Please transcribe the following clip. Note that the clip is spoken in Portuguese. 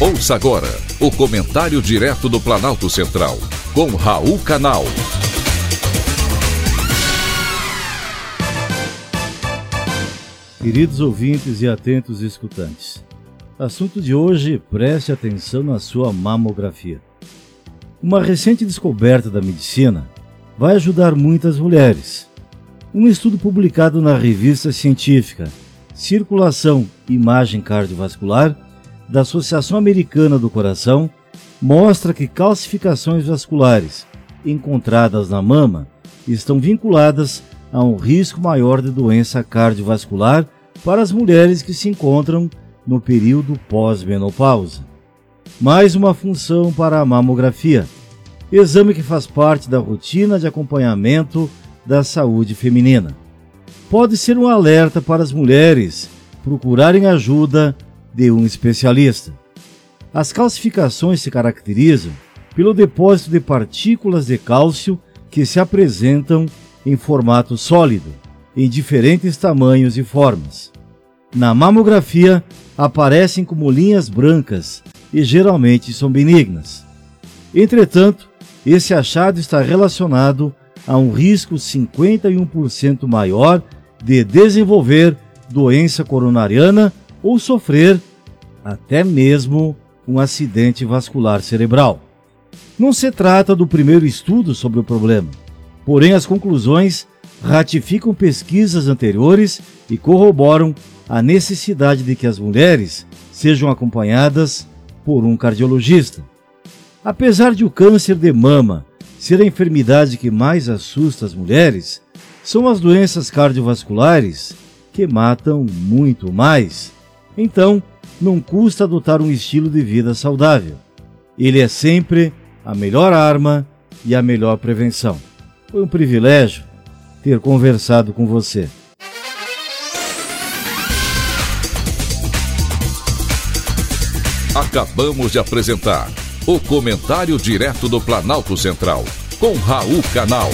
Ouça agora o comentário direto do Planalto Central, com Raul Canal. Queridos ouvintes e atentos escutantes, assunto de hoje, preste atenção na sua mamografia. Uma recente descoberta da medicina vai ajudar muitas mulheres. Um estudo publicado na revista científica Circulação Imagem Cardiovascular da Associação Americana do Coração mostra que calcificações vasculares encontradas na mama estão vinculadas a um risco maior de doença cardiovascular para as mulheres que se encontram no período pós-menopausa. Mais uma função para a mamografia, exame que faz parte da rotina de acompanhamento da saúde feminina. Pode ser um alerta para as mulheres procurarem ajuda de um especialista. As calcificações se caracterizam pelo depósito de partículas de cálcio que se apresentam em formato sólido, em diferentes tamanhos e formas. Na mamografia, aparecem como linhas brancas e geralmente são benignas. Entretanto, esse achado está relacionado a um risco 51% maior de desenvolver doença coronariana ou sofrer até mesmo um acidente vascular cerebral. Não se trata do primeiro estudo sobre o problema, porém as conclusões ratificam pesquisas anteriores e corroboram a necessidade de que as mulheres sejam acompanhadas por um cardiologista. Apesar de o câncer de mama ser a enfermidade que mais assusta as mulheres, são as doenças cardiovasculares que matam muito mais. Então, não custa adotar um estilo de vida saudável. Ele é sempre a melhor arma e a melhor prevenção. Foi um privilégio ter conversado com você. Acabamos de apresentar o Comentário Direto do Planalto Central, com Raul Canal.